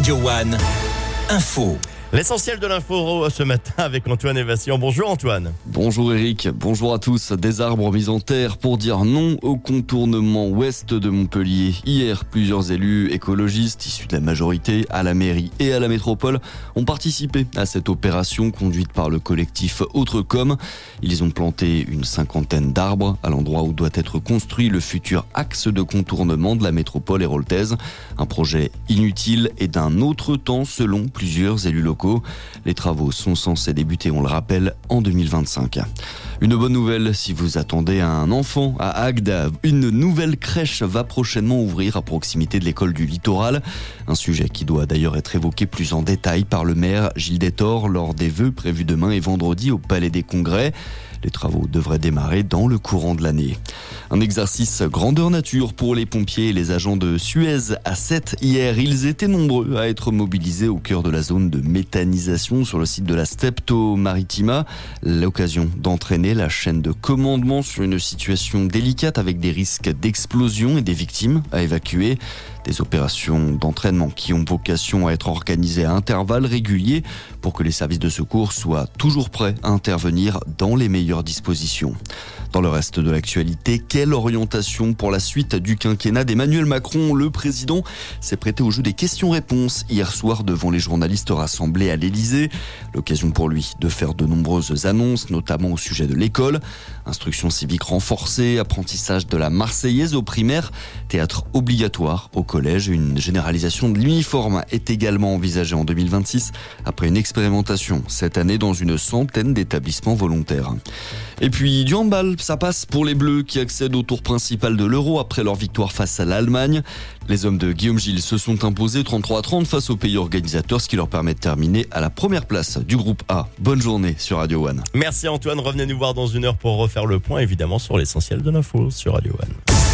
Radio One, info. L'essentiel de l'info ce matin avec Antoine Évassion. Bonjour Antoine. Bonjour Eric, bonjour à tous. Des arbres mis en terre pour dire non au contournement ouest de Montpellier. Hier, plusieurs élus écologistes issus de la majorité à la mairie et à la métropole ont participé à cette opération conduite par le collectif Autrecom. Ils ont planté une cinquantaine d'arbres à l'endroit où doit être construit le futur axe de contournement de la métropole héroltaise. Un projet inutile et d'un autre temps selon plusieurs élus locaux. Les travaux sont censés débuter, on le rappelle, en 2025. Une bonne nouvelle si vous attendez un enfant à Agde. Une nouvelle crèche va prochainement ouvrir à proximité de l'école du littoral. Un sujet qui doit d'ailleurs être évoqué plus en détail par le maire Gilles Détor lors des vœux prévus demain et vendredi au Palais des Congrès. Les travaux devraient démarrer dans le courant de l'année. Un exercice grandeur nature pour les pompiers et les agents de Suez à 7 hier. Ils étaient nombreux à être mobilisés au cœur de la zone de méthanisation sur le site de la Stepto Maritima. L'occasion d'entraîner la chaîne de commandement sur une situation délicate avec des risques d'explosion et des victimes à évacuer. Des opérations d'entraînement qui ont vocation à être organisées à intervalles réguliers pour que les services de secours soient toujours prêts à intervenir dans les meilleures dispositions. Dans le reste de l'actualité, quelle orientation pour la suite du quinquennat d'Emmanuel Macron? Le président s'est prêté au jeu des questions-réponses hier soir devant les journalistes rassemblés à l'Elysée. L'occasion pour lui de faire de nombreuses annonces, notamment au sujet de l'école. Instruction civique renforcée, apprentissage de la Marseillaise au primaire, théâtre obligatoire au collège. Une généralisation de l'uniforme est également envisagée en 2026 après une expérimentation cette année dans une centaine d'établissements volontaires. Et puis du handball, ça passe pour les Bleus qui accèdent au tour principal de l'Euro après leur victoire face à l'Allemagne. Les hommes de Guillaume Gilles se sont imposés 33 à 30 face aux pays organisateurs, ce qui leur permet de terminer à la première place du groupe A. Bonne journée sur Radio One. Merci Antoine, revenez nous voir dans une heure pour refaire le point évidemment sur l'essentiel de l'info sur Radio One.